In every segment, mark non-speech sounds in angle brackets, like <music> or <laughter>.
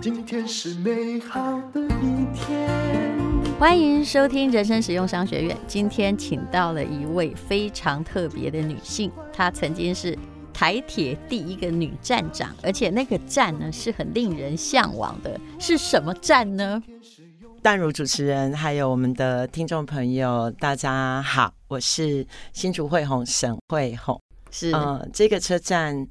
今天是美好的一天。欢迎收听人生实用商学院。今天请到了一位非常特别的女性，她曾经是台铁第一个女站长，而且那个站呢是很令人向往的。是什么站呢？淡如主持人，还有我们的听众朋友，大家好，我是新竹惠红沈慧虹。是，呃，这个车站。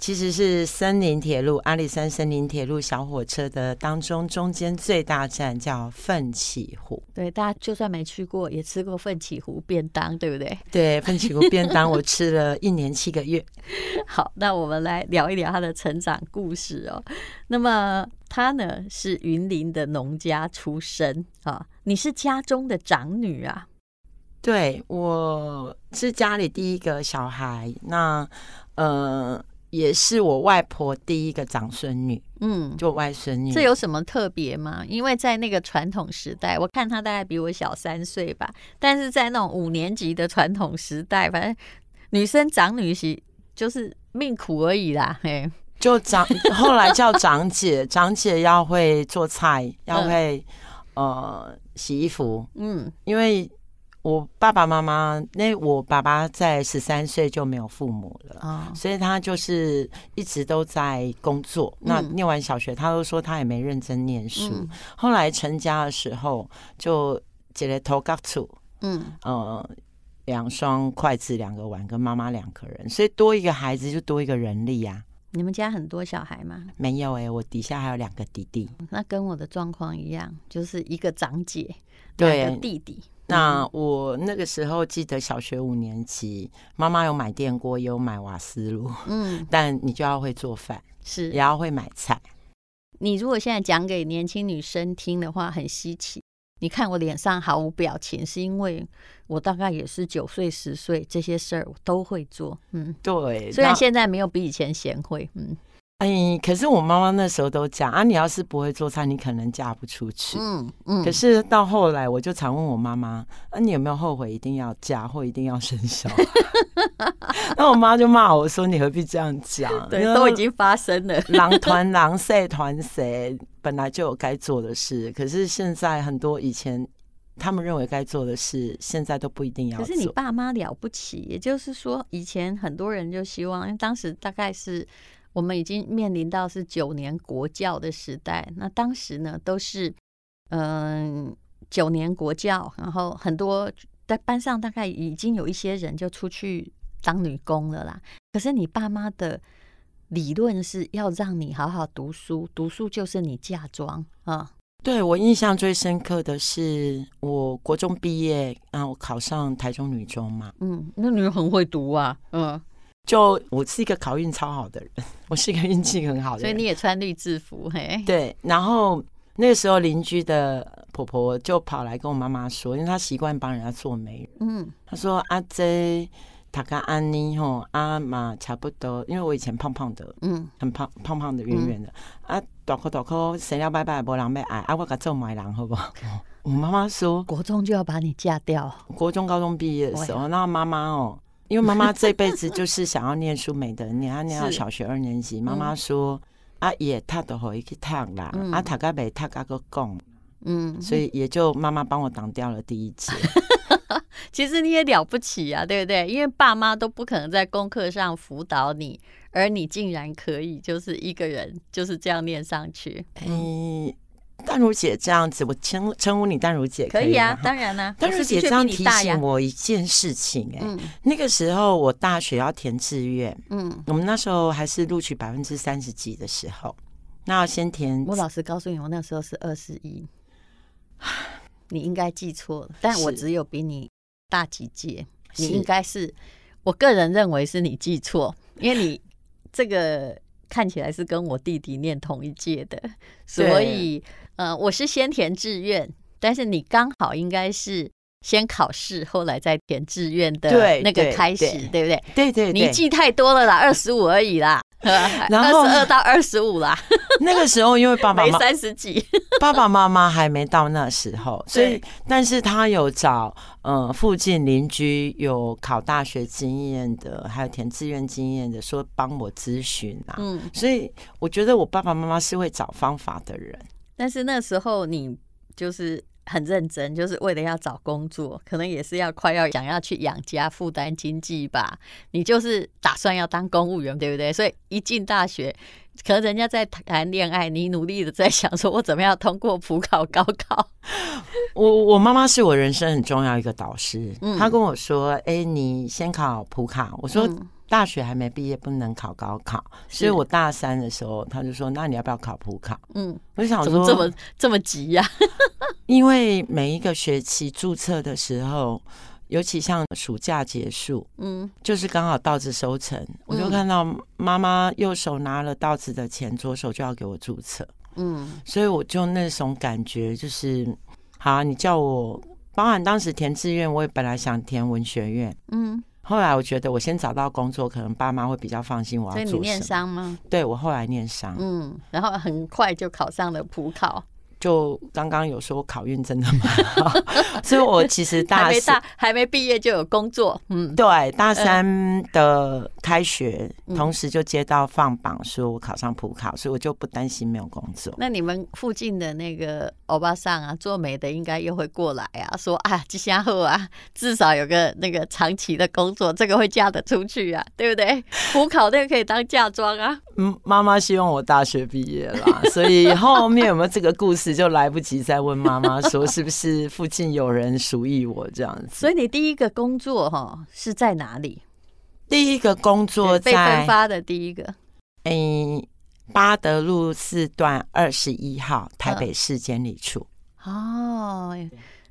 其实是森林铁路阿里山森林铁路小火车的当中中间最大站叫奋起湖。对，大家就算没去过，也吃过奋起湖便当，对不对？对，奋起湖便当 <laughs> 我吃了一年七个月。好，那我们来聊一聊他的成长故事哦。那么他呢是云林的农家出身啊，你是家中的长女啊？对，我是家里第一个小孩。那呃。也是我外婆第一个长孙女，嗯，就外孙女。这有什么特别吗？因为在那个传统时代，我看她大概比我小三岁吧。但是在那种五年级的传统时代，反正女生长女婿就是命苦而已啦。嘿，就长后来叫长姐，<laughs> 长姐要会做菜，要会、嗯、呃洗衣服，嗯，因为。我爸爸妈妈，那我爸爸在十三岁就没有父母了，哦，所以他就是一直都在工作。嗯、那念完小学，他都说他也没认真念书。嗯、后来成家的时候，就接了头家厝，嗯，呃，两双筷子，两个碗，跟妈妈两个人，所以多一个孩子就多一个人力呀，啊。你们家很多小孩吗？没有哎，欸，我底下还有两个弟弟。那跟我的状况一样，就是一个长姐，两个弟弟。那我那个时候记得小学五年级，妈妈有买电锅，也有买瓦斯炉，嗯，<laughs> 但你就要会做饭，是也要会买菜。你如果现在讲给年轻女生听的话，很稀奇。你看我脸上毫无表情，是因为我大概也是九岁十岁，这些事儿我都会做，嗯，对。虽然现在没有比以前贤惠，嗯。哎，可是我妈妈那时候都讲啊，你要是不会做菜，你可能嫁不出去。嗯嗯。可是到后来，我就常问我妈妈，啊，你有没有后悔一定要嫁或一定要生小孩？<laughs> 那我妈就骂我说：“你何必这样讲？<laughs> 对，都已经发生了。<laughs> 狼团狼，谁团谁？本来就有该做的事。可是现在很多以前他们认为该做的事，现在都不一定要做。可是你爸妈了不起，也就是说，以前很多人就希望，因为当时大概是。我们已经面临到是九年国教的时代，那当时呢都是嗯、呃、九年国教，然后很多在班上大概已经有一些人就出去当女工了啦。可是你爸妈的理论是要让你好好读书，读书就是你嫁妆啊。对，我印象最深刻的是我国中毕业，然后我考上台中女中嘛。嗯，那你很会读啊，嗯。就我是一个考运超好的人，<laughs> 我是一个运气很好的人，所以你也穿绿制服嘿？对，然后那个时候邻居的婆婆就跑来跟我妈妈说，因为她习惯帮人家做媒人，嗯，她说阿 J 他跟安妮吼阿妈差不多，因为我以前胖胖的，嗯，很胖胖胖的圆圆的，嗯、啊大颗大颗生了拜拜没人要爱，啊我给做媒人好不好？<laughs> 我妈妈说国中就要把你嫁掉，国中高中毕业的时候，那妈妈哦。因为妈妈这辈子就是想要念书，没得念，她念到小学二年级。妈妈说：“阿爷他都可以去读啦，阿他个没他个讲，嗯，所以也就妈妈帮我挡掉了第一节。<laughs> 其实你也了不起啊，对不对？因为爸妈都不可能在功课上辅导你，而你竟然可以就是一个人就是这样念上去。嗯。”淡如姐这样子，我称称呼你淡如姐可以，啊，当然啊。淡如姐这样提醒我一件事情、欸，哎、嗯，那个时候我大学要填志愿，嗯，我们那时候还是录取百分之三十几的时候，那要先填。我老实告诉你，我那时候是二十一，<sighs> 你应该记错了，但我只有比你大几届，你应该是，我个人认为是你记错，因为你这个。看起来是跟我弟弟念同一届的，<laughs> 所以呃，我是先填志愿，但是你刚好应该是先考试，后来再填志愿的那个开始，对，不对？对对，对，你记太多了啦，二十五而已啦。<laughs> 然后二十二到二十五啦。<laughs> 那个时候因为爸爸妈妈三十几，爸爸妈妈还没到那时候，所以但是他有找呃附近邻居有考大学经验的，还有填志愿经验的，说帮我咨询啊。嗯，所以我觉得我爸爸妈妈是会找方法的人。但是那时候你就是。很认真，就是为了要找工作，可能也是要快要想要去养家、负担经济吧。你就是打算要当公务员，对不对？所以一进大学，可能人家在谈恋爱，你努力的在想说，我怎么样通过普考、高考。我我妈妈是我人生很重要一个导师，嗯、她跟我说：“哎、欸，你先考普考。”我说。嗯大学还没毕业，不能考高考，所以我大三的时候，他就说：“那你要不要考普考？”嗯，我就想说，这么这么急呀？<laughs> 因为每一个学期注册的时候，尤其像暑假结束，嗯，就是刚好稻子收成，我就看到妈妈右手拿了稻子的钱，左手就要给我注册，嗯，所以我就那种感觉就是，好，你叫我，包含当时填志愿，我也本来想填文学院，嗯。后来我觉得我先找到工作，可能爸妈会比较放心。我要做？所以你念商吗？对，我后来念商，嗯，然后很快就考上了普考。就刚刚有说考运真的蛮好，<laughs> 所以我其实大还没大还没毕业就有工作，嗯，对，大三的开学，同时就接到放榜说我考上普考，所以我就不担心没有工作。那你们附近的那个欧巴桑啊，做媒的应该又会过来啊，说啊，吉祥后啊，至少有个那个长期的工作，这个会嫁得出去啊，对不对？<laughs> 普考那个可以当嫁妆啊。嗯，妈妈希望我大学毕业啦，所以后面有没有这个故事？就来不及再问妈妈说 <laughs> 是不是附近有人属意我这样子。所以你第一个工作哈是在哪里？第一个工作在被分发的第一个，嗯，八德路四段二十一号台北市监理处。哦，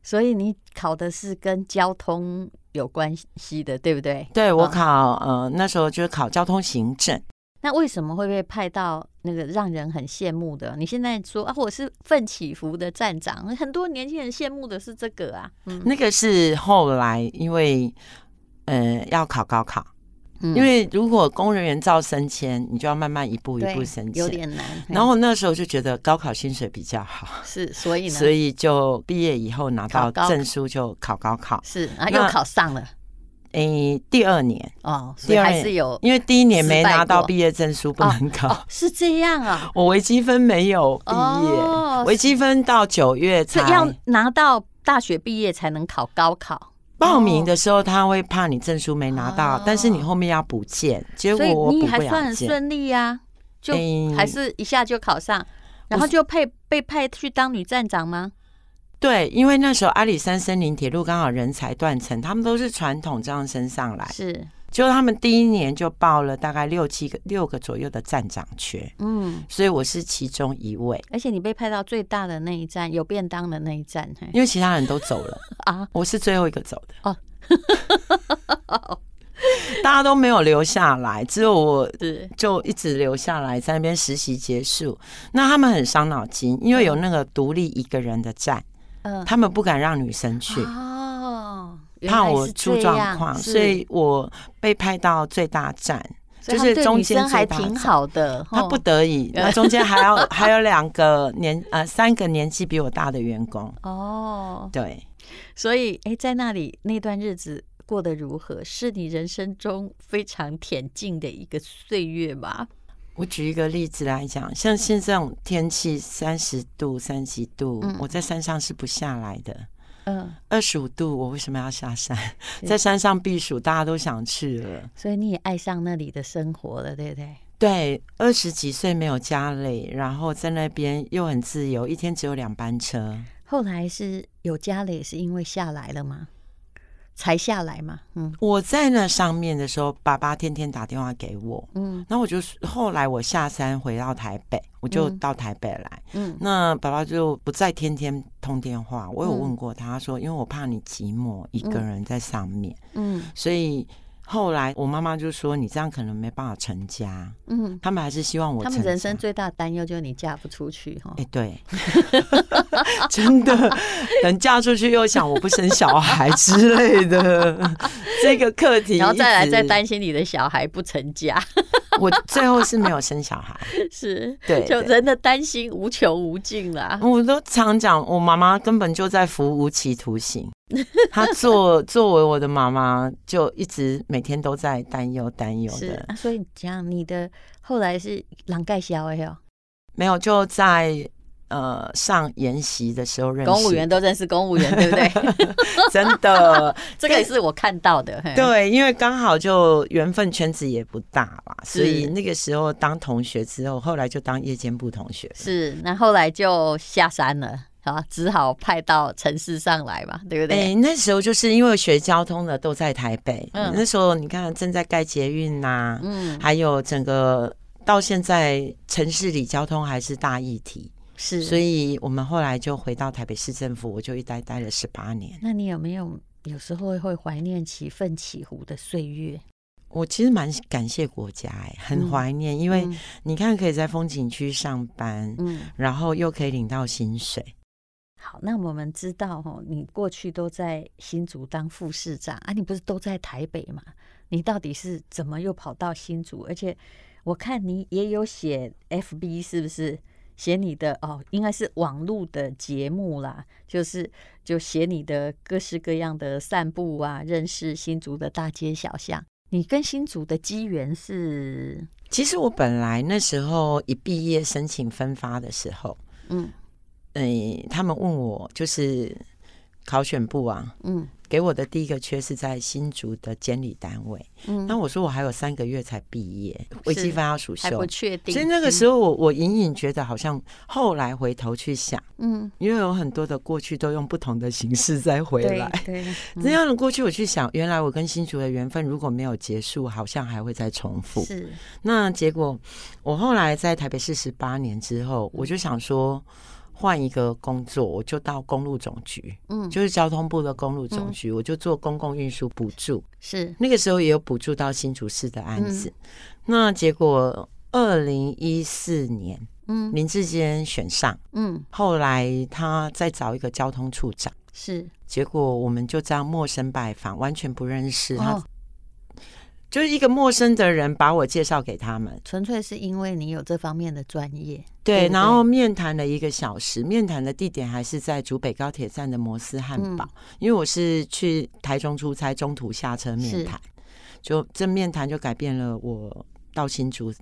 所以你考的是跟交通有关系的，对不对？对，我考呃那时候就是考交通行政。那为什么会被派到那个让人很羡慕的？你现在说啊，我是奋起湖的站长，很多年轻人羡慕的是这个啊。嗯，那个是后来因为呃要考高考，嗯，因为如果公人员照升迁，你就要慢慢一步一步升迁，有点难。然后那时候就觉得高考薪水比较好，是，所以呢，所以就毕业以后拿到证书就考高考，是啊，又考上了。诶、欸，第二年哦，第二还是有，因为第一年没拿到毕业证书，不能考。哦哦，是这样啊。我微积分没有毕业，哦，微积分到九月才要拿到大学毕业才能考高考。报名的时候他会怕你证书没拿到，哦，但是你后面要补件，结果你还算很顺利呀，啊，就还是一下就考上，欸，然后就配被派去当女站长吗？对，因为那时候阿里山森林铁路刚好人才断层，他们都是传统这样升上来，是，就他们第一年就报了大概六七个、六个左右的站长缺，嗯，所以我是其中一位。而且你被派到最大的那一站，有便当的那一站，因为其他人都走了 <laughs> 啊，我是最后一个走的哦，<laughs> 大家都没有留下来，只有我 <laughs> 就一直留下来在那边实习结束。那他们很伤脑筋，因为有那个独立一个人的站。他们不敢让女生去哦，怕我出状况，所以我被派到最大站，就是中间还挺好的。他不得已，那 <laughs> 中间还要还有两个年呃三个年纪比我大的员工哦，对，所以哎，在那里那段日子过得如何？是你人生中非常恬静的一个岁月吧？我举一个例子来讲，像现在这种天气三十度、三十几度，嗯，我在山上是不下来的。嗯，二十五度，我为什么要下山？在山上避暑，大家都想去了。所以你也爱上那里的生活了，对不对？对，二十几岁没有家累，然后在那边又很自由，一天只有两班车。后来是有家累，是因为下来了吗？才下来嘛，嗯，我在那上面的时候，爸爸天天打电话给我，嗯，然后我就后来我下山回到台北，我就到台北来，嗯，那爸爸就不再天天通电话。我有问过他说，因为我怕你寂寞一个人在上面，嗯，所以后来我妈妈就说：“你这样可能没办法成家。”嗯，他们还是希望我。他们人生最大的担忧就是你嫁不出去哈。哎，对，<laughs> 真的，等嫁出去又想我不生小孩之类的这个课题，然后再来再担心你的小孩不成家。<laughs> 我最后是没有生小孩，<laughs> 是对，就人的担心无穷无尽啦。我都常讲，我妈妈根本就在服无期徒刑。<laughs> 她作作为我的妈妈，就一直每天都在担忧担忧的。啊、所以讲你的后来是狼盖小哎哟，没有就在。呃，上研习的时候认识，公务员都认识公务员，对不对？<laughs> <laughs> 真的，这个也是我看到的。对，因为刚好就缘分圈子也不大吧，所以那个时候当同学之后，后来就当夜间部同学。是，那后来就下山了，啊，只好派到城市上来嘛，对不对？欸，那时候就是因为学交通的都在台北，嗯，那时候你看正在盖捷运呐，嗯，还有整个到现在城市里交通还是大议题。是，所以我们后来就回到台北市政府，我就一待待了十八年。那你有没有有时候会怀念起奋起湖的岁月？我其实蛮感谢国家，哎，很怀念，嗯，因为你看可以在风景区上班，嗯，然后又可以领到薪水。好，那我们知道哦，你过去都在新竹当副市长啊，你不是都在台北吗？你到底是怎么又跑到新竹？而且我看你也有写 FB，是不是？写你的哦，应该是网络的节目啦，就是就写你的各式各样的散步啊，认识新竹的大街小巷。你跟新竹的机缘是？其实我本来那时候一毕业申请分发的时候，嗯，哎，他们问我就是考选部啊，嗯。给我的第一个缺是在新竹的监理单位，嗯，那我说我还有三个月才毕业，微积分要暑修，还不确定。所以那个时候我我隐隐觉得好像后来回头去想，嗯，因为有很多的过去都用不同的形式再回来，对，这样的过去我去想，原来我跟新竹的缘分如果没有结束，好像还会再重复。是，那结果我后来在台北市十八年之后，我就想说。换一个工作，我就到公路总局，嗯，就是交通部的公路总局，嗯、我就做公共运输补助。是那个时候也有补助到新竹市的案子。嗯、那结果二零一四年，嗯，林志坚选上，嗯，后来他再找一个交通处长，是结果我们就这样陌生拜访，完全不认识他。哦就是一个陌生的人把我介绍给他们，纯粹是因为你有这方面的专业。对，对对，然后面谈了一个小时，面谈的地点还是在竹北高铁站的摩斯汉堡，嗯、因为我是去台中出差，中途下车面谈，就这面谈就改变了我到新竹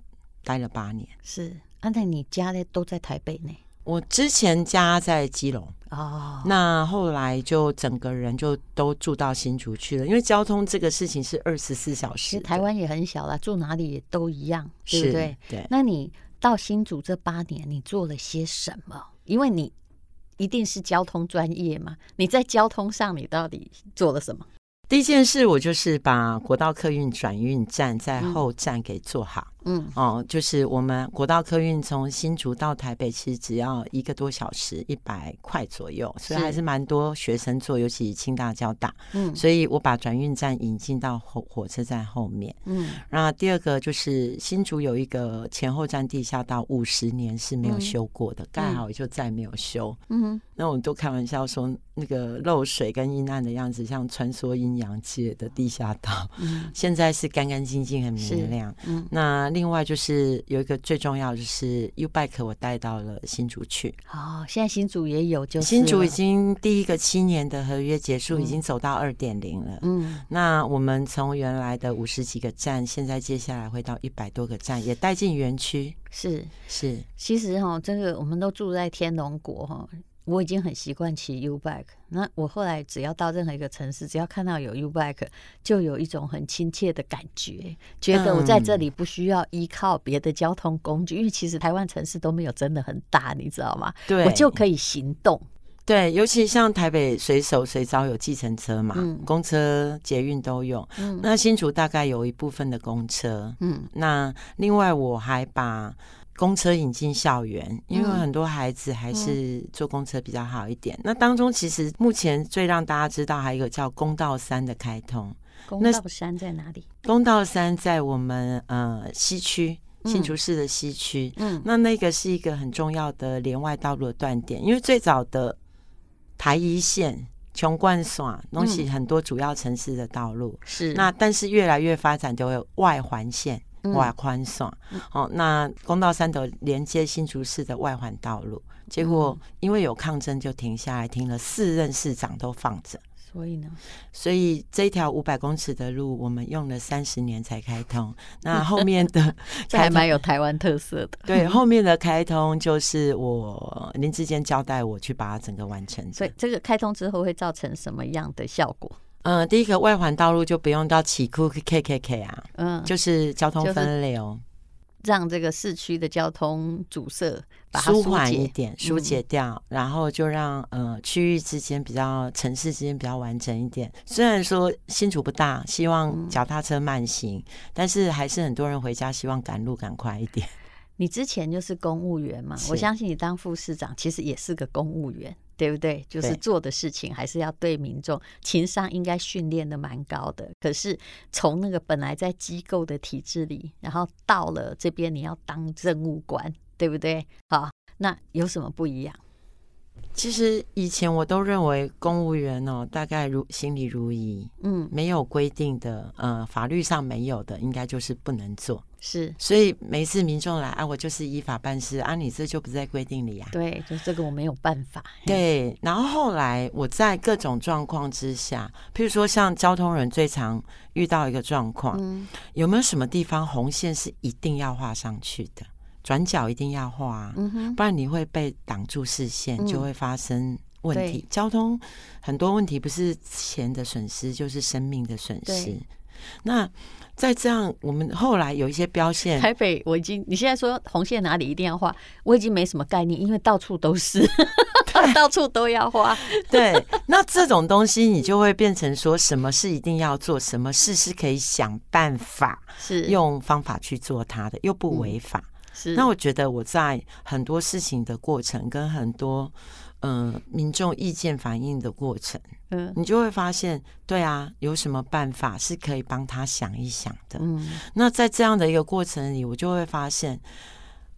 待了八年。是，安泰你家呢都在台北呢？我之前家在基隆哦，那后来就整个人就都住到新竹去了，因为交通这个事情是二十四小时。台湾也很小啦，住哪里也都一样，对不对？对。那你到新竹这八年，你做了些什么？因为你一定是交通专业嘛，你在交通上你到底做了什么？第一件事，我就是把国道客运转运站在后站给做好。嗯，哦，就是我们国道客运从新竹到台北，其实只要一个多小时，一百块左右，所以还是蛮多学生坐，尤其清大、交大。嗯，所以我把转运站引进到火火车站后面。嗯，然后第二个就是新竹有一个前后站地下道，五十年是没有修过的，盖、嗯、好就再没有修。嗯，那我们都开玩笑说，那个漏水跟阴暗的样子，像穿梭阴阳界的地下道。嗯，现在是干干净净、很明亮。嗯，那。另外就是有一个最重要，就是 U Bike 我带到了新竹去。哦，现在新竹也有，就是新竹已经第一个七年的合约结束，已经走到二点零了。嗯，那我们从原来的五十几个站，现在接下来会到一百多个站，也带进园区。是是，其实哈，这个我们都住在天龙国哈。我已经很习惯骑 U bike，那我后来只要到任何一个城市，只要看到有 U bike，就有一种很亲切的感觉，觉得我在这里不需要依靠别的交通工具，嗯、因为其实台湾城市都没有真的很大，你知道吗？对，我就可以行动。对，尤其像台北随手随招有计程车嘛，嗯、公车、捷运都有。嗯、那新竹大概有一部分的公车。嗯，那另外我还把。公车引进校园，因为很多孩子还是坐公车比较好一点。那当中其实目前最让大家知道还有一个叫公道三的开通，公道山在哪里？公道山在我们呃西区新竹市的西区。嗯，那那个是一个很重要的连外道路的断点，因为最早的台一线。琼冠耍东西很多主要城市的道路、嗯、是那，但是越来越发展就会外环线、嗯、外环耍。哦，那公道三德连接新竹市的外环道路，结果因为有抗争就停下来，停了四任市长都放着。所以呢，所以这一条五百公尺的路，我们用了三十年才开通。那 <laughs> 后面的 <laughs> 这还蛮有台湾特色的。对，后面的开通就是我林志坚交代我去把它整个完成。所以这个开通之后会造成什么样的效果？嗯、呃，第一个外环道路就不用到起库 K K K 啊，嗯，就是交通分流。让这个市区的交通阻塞舒缓一点，疏解掉，嗯、然后就让呃区域之间比较城市之间比较完整一点。虽然说新竹不大，希望脚踏车慢行，嗯、但是还是很多人回家希望赶路赶快一点。你之前就是公务员嘛，我相信你当副市长其实也是个公务员。对不对？就是做的事情还是要对民众情商应该训练的蛮高的。可是从那个本来在机构的体制里，然后到了这边你要当政务官，对不对？好，那有什么不一样？其实以前我都认为公务员哦，大概如心里如一，嗯，没有规定的，呃，法律上没有的，应该就是不能做。是，所以每一次民众来啊，我就是依法办事啊，你这就不在规定里呀、啊。对，就这个我没有办法。对，然后后来我在各种状况之下，譬如说像交通人最常遇到一个状况，嗯、有没有什么地方红线是一定要画上去的？转角一定要画，嗯、不然你会被挡住视线，就会发生问题。嗯、交通很多问题不是钱的损失，就是生命的损失。对那在这样，我们后来有一些标线。台北，我已经你现在说红线哪里一定要画，我已经没什么概念，因为到处都是，对 <laughs> <laughs> 到处都要画。对，那这种东西你就会变成说，什么事一定要做，什么事是可以想办法，是用方法去做它的，又不违法。嗯、是。那我觉得我在很多事情的过程，跟很多。嗯、呃，民众意见反映的过程，嗯，你就会发现，对啊，有什么办法是可以帮他想一想的。嗯，那在这样的一个过程里，我就会发现，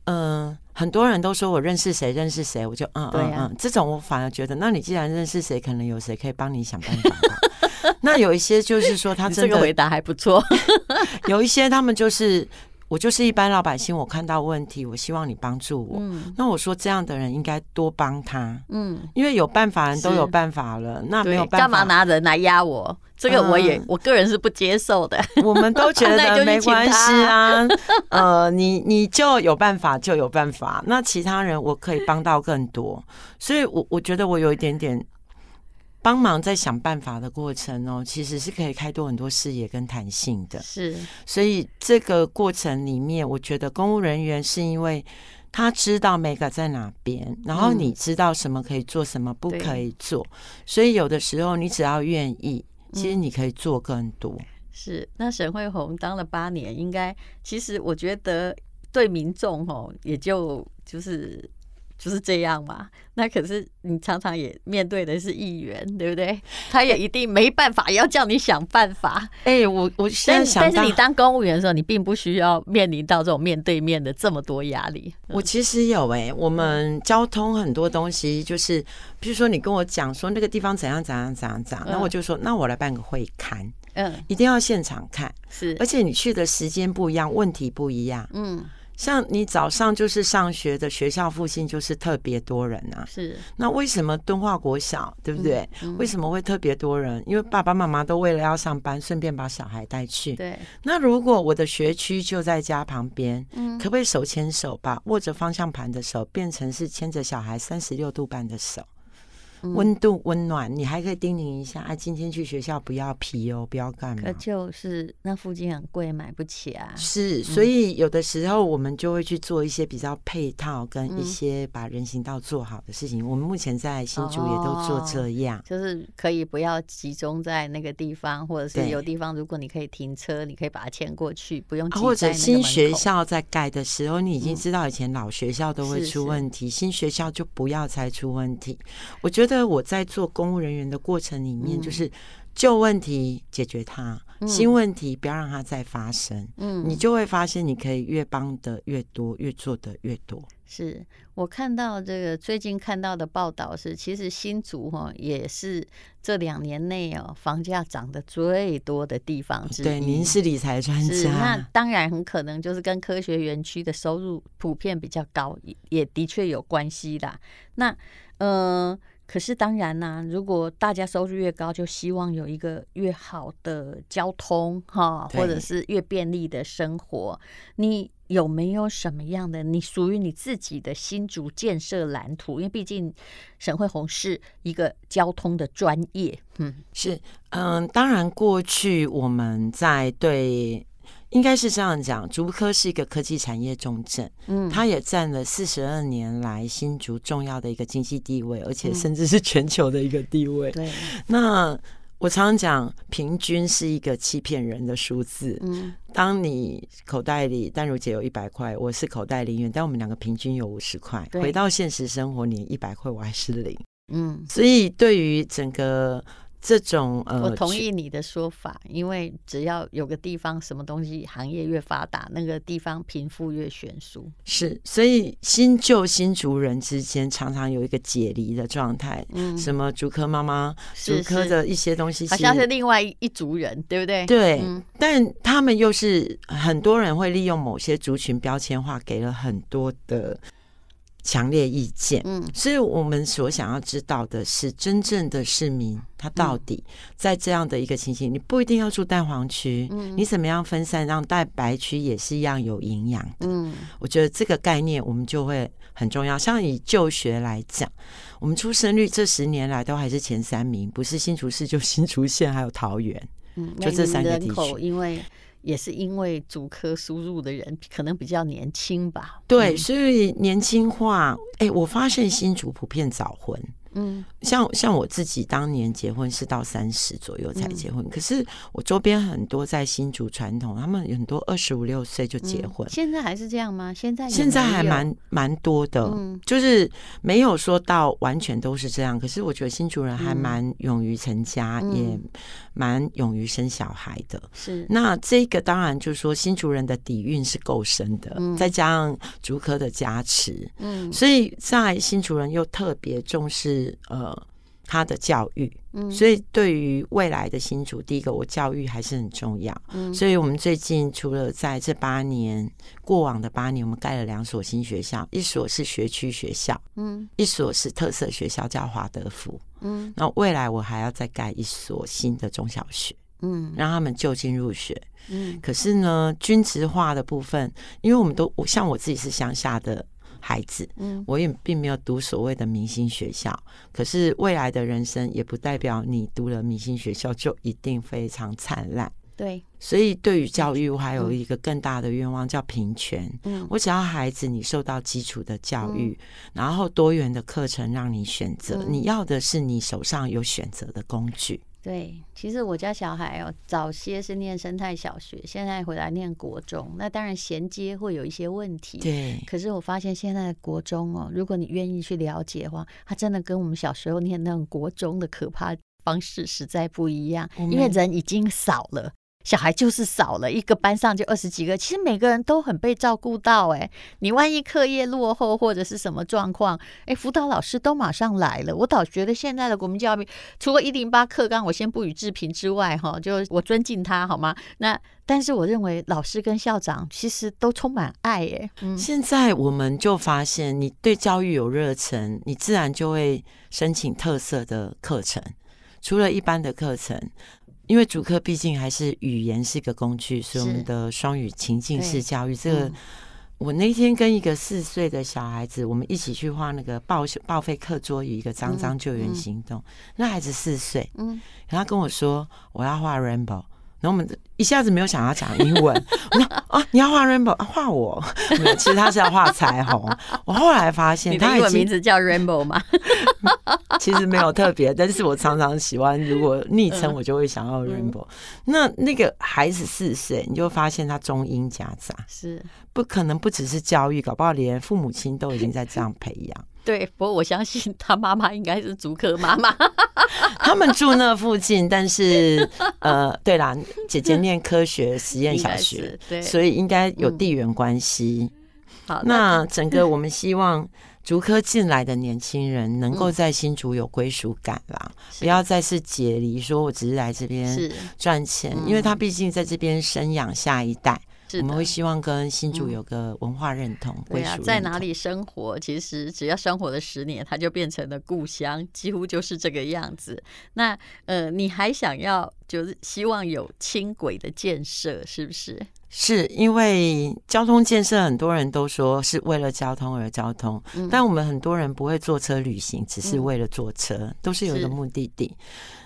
嗯、呃，很多人都说我认识谁认识谁，我就嗯嗯嗯，这种我反而觉得，那你既然认识谁，可能有谁可以帮你想办法吧。<laughs> 那有一些就是说，他真的这个回答还不错。<laughs> 有一些他们就是。我就是一般老百姓，我看到问题，我希望你帮助我。嗯、那我说这样的人应该多帮他，嗯，因为有办法人都有办法了，那没有办法干嘛拿人来压我？这个我也、嗯、我个人是不接受的。<laughs> 我们都觉 <laughs> 得没关系啊，<laughs> 呃，你你就有办法就有办法，那其他人我可以帮到更多，所以我我觉得我有一点点。帮忙在想办法的过程哦，其实是可以开拓很多视野跟弹性的。是，所以这个过程里面，我觉得公务人员是因为他知道每个在哪边，然后你知道什么可以做，什么不可以做，嗯、所以有的时候你只要愿意，其实你可以做更多。嗯、是，那沈慧红当了八年，应该其实我觉得对民众哦，也就就是。就是这样嘛，那可是你常常也面对的是议员，对不对？他也一定没办法，要叫你想办法。哎、欸，我我现在想，但是你当公务员的时候，你并不需要面临到这种面对面的这么多压力。我其实有哎、欸，我们交通很多东西，就是比如说你跟我讲说那个地方怎样怎样怎样怎样，那、嗯、我就说那我来办个会刊，嗯，一定要现场看，是，而且你去的时间不一样，问题不一样，嗯。像你早上就是上学的学校附近就是特别多人啊，是。那为什么敦化国小对不对？嗯嗯、为什么会特别多人？因为爸爸妈妈都为了要上班，顺便把小孩带去。对。那如果我的学区就在家旁边，嗯，可不可以手牵手把握着方向盘的手变成是牵着小孩三十六度半的手？温度温暖，你还可以叮咛一下啊！今天去学校不要皮哦，不要干嘛？可就是那附近很贵，买不起啊。是，所以有的时候我们就会去做一些比较配套跟一些把人行道做好的事情。我们目前在新竹也都做这样，就是可以不要集中在那个地方，或者是有地方如果你可以停车，你可以把它牵过去，不用。或者新学校在盖的时候，你已经知道以前老学校都会出问题，新学校就不要再出问题。我觉得。得我在做公务人员的过程里面，就是旧问题解决它，嗯、新问题不要让它再发生。嗯，你就会发现，你可以越帮的越多，越做的越多。是我看到这个最近看到的报道是，其实新竹哈也是这两年内哦房价涨得最多的地方之一。对，您是理财专家，那当然很可能就是跟科学园区的收入普遍比较高，也的确有关系啦。那嗯。呃可是当然啦、啊，如果大家收入越高，就希望有一个越好的交通哈，或者是越便利的生活。你有没有什么样的你属于你自己的新竹建设蓝图？因为毕竟沈慧红是一个交通的专业，嗯，是嗯，当然过去我们在对。应该是这样讲，竹科是一个科技产业重镇，嗯，它也占了四十二年来新竹重要的一个经济地位，而且甚至是全球的一个地位。对，那我常常讲，平均是一个欺骗人的数字。嗯，当你口袋里淡如姐有一百块，我是口袋零元，但我们两个平均有五十块。回到现实生活，你一百块我还是零。嗯，所以对于整个。这种呃，我同意你的说法，因为只要有个地方什么东西行业越发达，那个地方贫富越悬殊。是，所以新旧新族人之间常常有一个解离的状态。嗯，什么竹科妈妈，竹科的一些东西，好像是另外一族人，对不对？对，嗯，但他们又是很多人会利用某些族群标签化，给了很多的。强烈意见，嗯，所以我们所想要知道的是，真正的市民他到底在这样的一个情形，你不一定要住蛋黄区，嗯，你怎么样分散，让蛋白区也是一样有营养的，嗯，我觉得这个概念我们就会很重要。像以就学来讲，我们出生率这十年来都还是前三名，不是新竹市就新竹县，还有桃园，嗯，就这三个地区，因为。也是因为主科输入的人可能比较年轻吧，对，所以年轻化。哎、欸，我发现新竹普遍早婚。嗯，像像我自己当年结婚是到三十左右才结婚，嗯、可是我周边很多在新竹传统，他们很多二十五六岁就结婚。嗯，现在还是这样吗？现在现在还蛮蛮多的，嗯，就是没有说到完全都是这样。可是我觉得新竹人还蛮勇于成家，嗯、也蛮勇于生小孩的。是，那这个当然就是说新竹人的底蕴是够深的，嗯、再加上竹科的加持，嗯，所以在新竹人又特别重视。呃，他的教育，嗯，所以对于未来的新竹，第一个我教育还是很重要，嗯，所以我们最近除了在这八年，过往的八年，我们盖了两所新学校，一所是学区学校，嗯，一所是特色学校，叫华德福，嗯，那未来我还要再盖一所新的中小学，嗯，让他们就近入学，嗯，可是呢，均值化的部分，因为我们都，我像我自己是乡下的。孩子，嗯，我也并没有读所谓的明星学校，可是未来的人生也不代表你读了明星学校就一定非常灿烂。对，所以对于教育，我还有一个更大的愿望叫平权。嗯，我只要孩子你受到基础的教育，然后多元的课程让你选择，你要的是你手上有选择的工具。对，其实我家小孩哦，早些是念生态小学，现在回来念国中，那当然衔接会有一些问题。对，可是我发现现在的国中哦，如果你愿意去了解的话，他真的跟我们小时候念那种国中的可怕方式实在不一样，因为人已经少了。小孩就是少了一个班上就二十几个，其实每个人都很被照顾到。哎，你万一课业落后或者是什么状况，哎，辅导老师都马上来了。我倒觉得现在的国民教育，除了一零八课纲我先不予置评之外，哈，就我尊敬他好吗？那但是我认为老师跟校长其实都充满爱。哎，现在我们就发现，你对教育有热忱，你自然就会申请特色的课程，除了一般的课程。因为主课毕竟还是语言是一个工具，所以我们的双语情境式教育，这个、嗯、我那天跟一个四岁的小孩子，我们一起去画那个报报废课桌椅，一个脏脏救援行动，嗯嗯、那孩子四岁，嗯，然后他跟我说我要画 rainbow。然后我们一下子没有想要讲英文，我说啊，你要画 rainbow 啊，画我。没有，其实他是要画彩虹。我后来发现，他英文名字叫 rainbow 吗？<laughs> 其实没有特别，但是我常常喜欢，如果昵称我就会想要 rainbow。嗯、那那个孩子四岁，你就发现他中英夹杂，是不可能不只是教育，搞不好连父母亲都已经在这样培养。对，不过我相信他妈妈应该是竹科妈妈。<laughs> 他们住那附近，但是呃，对啦，姐姐念科学实验小学，对，所以应该有地缘关系。嗯、好，那整个我们希望竹科进来的年轻人能够在新竹有归属感啦，嗯、不要再是解离，说我只是来这边赚钱，嗯、因为他毕竟在这边生养下一代。我们会希望跟新竹有个文化认同，归属在哪里生活，其实只要生活了十年，它就变成了故乡，<laughs> 几乎就是这个样子。那呃，你还想要就是希望有轻轨的建设，是不是？是因为交通建设，很多人都说是为了交通而交通，嗯、但我们很多人不会坐车旅行，只是为了坐车，嗯、都是有一个目的地。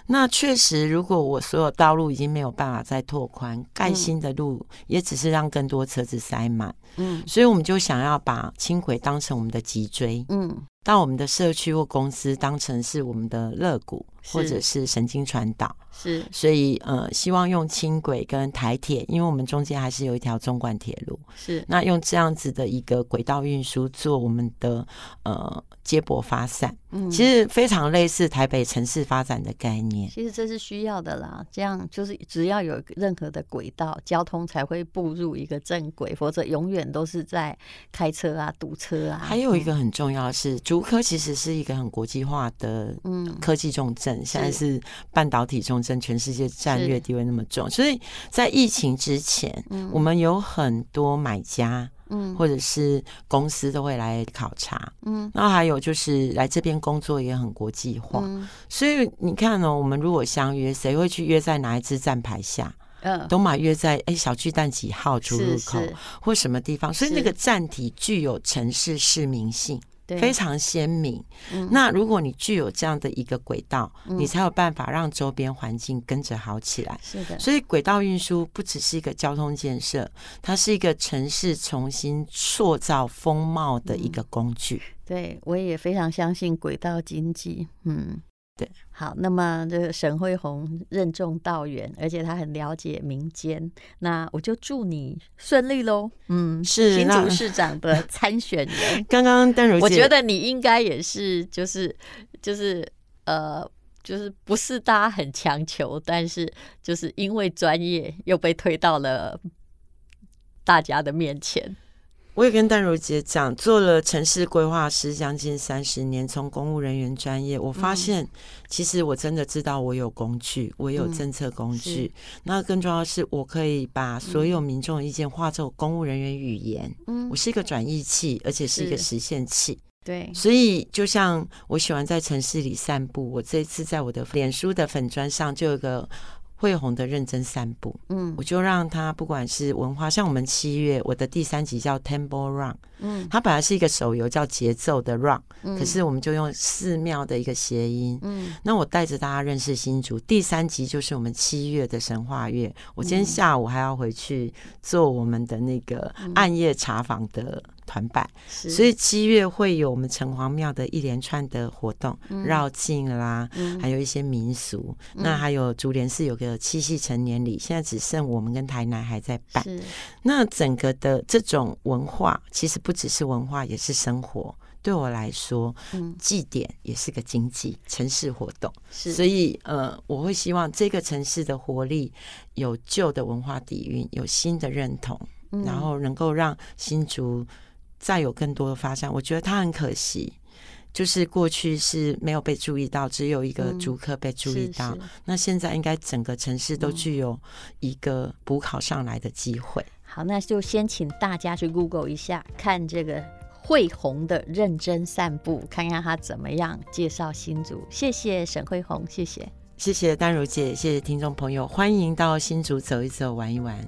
那确实，如果我所有道路已经没有办法再拓宽，盖新的路也只是让更多车子塞满。嗯，所以我们就想要把轻轨当成我们的脊椎，嗯，到我们的社区或公司当成是我们的肋骨或者是神经传导。是，所以呃，希望用轻轨跟台铁，因为我们中间还是有一条纵贯铁路。是，那用这样子的一个轨道运输做我们的呃。接驳发散，嗯，其实非常类似台北城市发展的概念。其实这是需要的啦，这样就是只要有任何的轨道交通才会步入一个正轨，否则永远都是在开车啊、堵车啊。还有一个很重要的是，竹科其实是一个很国际化的嗯科技重镇，嗯、现在是半导体重镇，全世界战略地位那么重，所以在疫情之前，嗯、我们有很多买家。嗯，或者是公司都会来考察，嗯，那还有就是来这边工作也很国际化，嗯，所以你看呢，我们如果相约，谁会去约在哪一支站牌下？嗯，都马约在哎小巨蛋几号出入口或什么地方？所以那个站体具有城市市民性。非常鲜明。嗯、那如果你具有这样的一个轨道，嗯、你才有办法让周边环境跟着好起来。是的，所以轨道运输不只是一个交通建设，它是一个城市重新塑造风貌的一个工具。嗯、对，我也非常相信轨道经济。嗯。对，好，那么这个沈慧红任重道远，而且他很了解民间，那我就祝你顺利喽。嗯，是新竹市长的 <laughs> 参选人。刚刚丹如姐，我觉得你应该也是，就是就是呃，就是不是大家很强求，但是就是因为专业又被推到了大家的面前。我也跟淡如姐讲，做了城市规划师将近三十年，从公务人员专业，我发现其实我真的知道我有工具，我有政策工具。嗯、那更重要的是，我可以把所有民众的意见化作公务人员语言。嗯，我是一个转译器，而且是一个实现器。对，所以就像我喜欢在城市里散步，我这一次在我的脸书的粉砖上就有个。慧红的认真散步，嗯，我就让他不管是文化，像我们七月我的第三集叫 Temple Run，嗯，它本来是一个手游叫节奏的 Run，嗯，可是我们就用寺庙的一个谐音，嗯，那我带着大家认识新竹。第三集就是我们七月的神话月，我今天下午还要回去做我们的那个暗夜茶坊的。团拜，所以七月会有我们城隍庙的一连串的活动，绕境啦，还有一些民俗。那还有竹联寺有个七夕成年礼，现在只剩我们跟台南还在办。那整个的这种文化，其实不只是文化，也是生活。对我来说，祭典也是个经济城市活动。所以呃，我会希望这个城市的活力有旧的文化底蕴，有新的认同，然后能够让新竹。再有更多的发展，我觉得他很可惜，就是过去是没有被注意到，只有一个竹科被注意到。嗯、那现在应该整个城市都具有一个补考上来的机会。好，那就先请大家去 Google 一下，看这个惠红的认真散步，看看他怎么样介绍新竹。谢谢沈慧红，谢谢，谢谢丹如姐，谢谢听众朋友，欢迎到新竹走一走，玩一玩。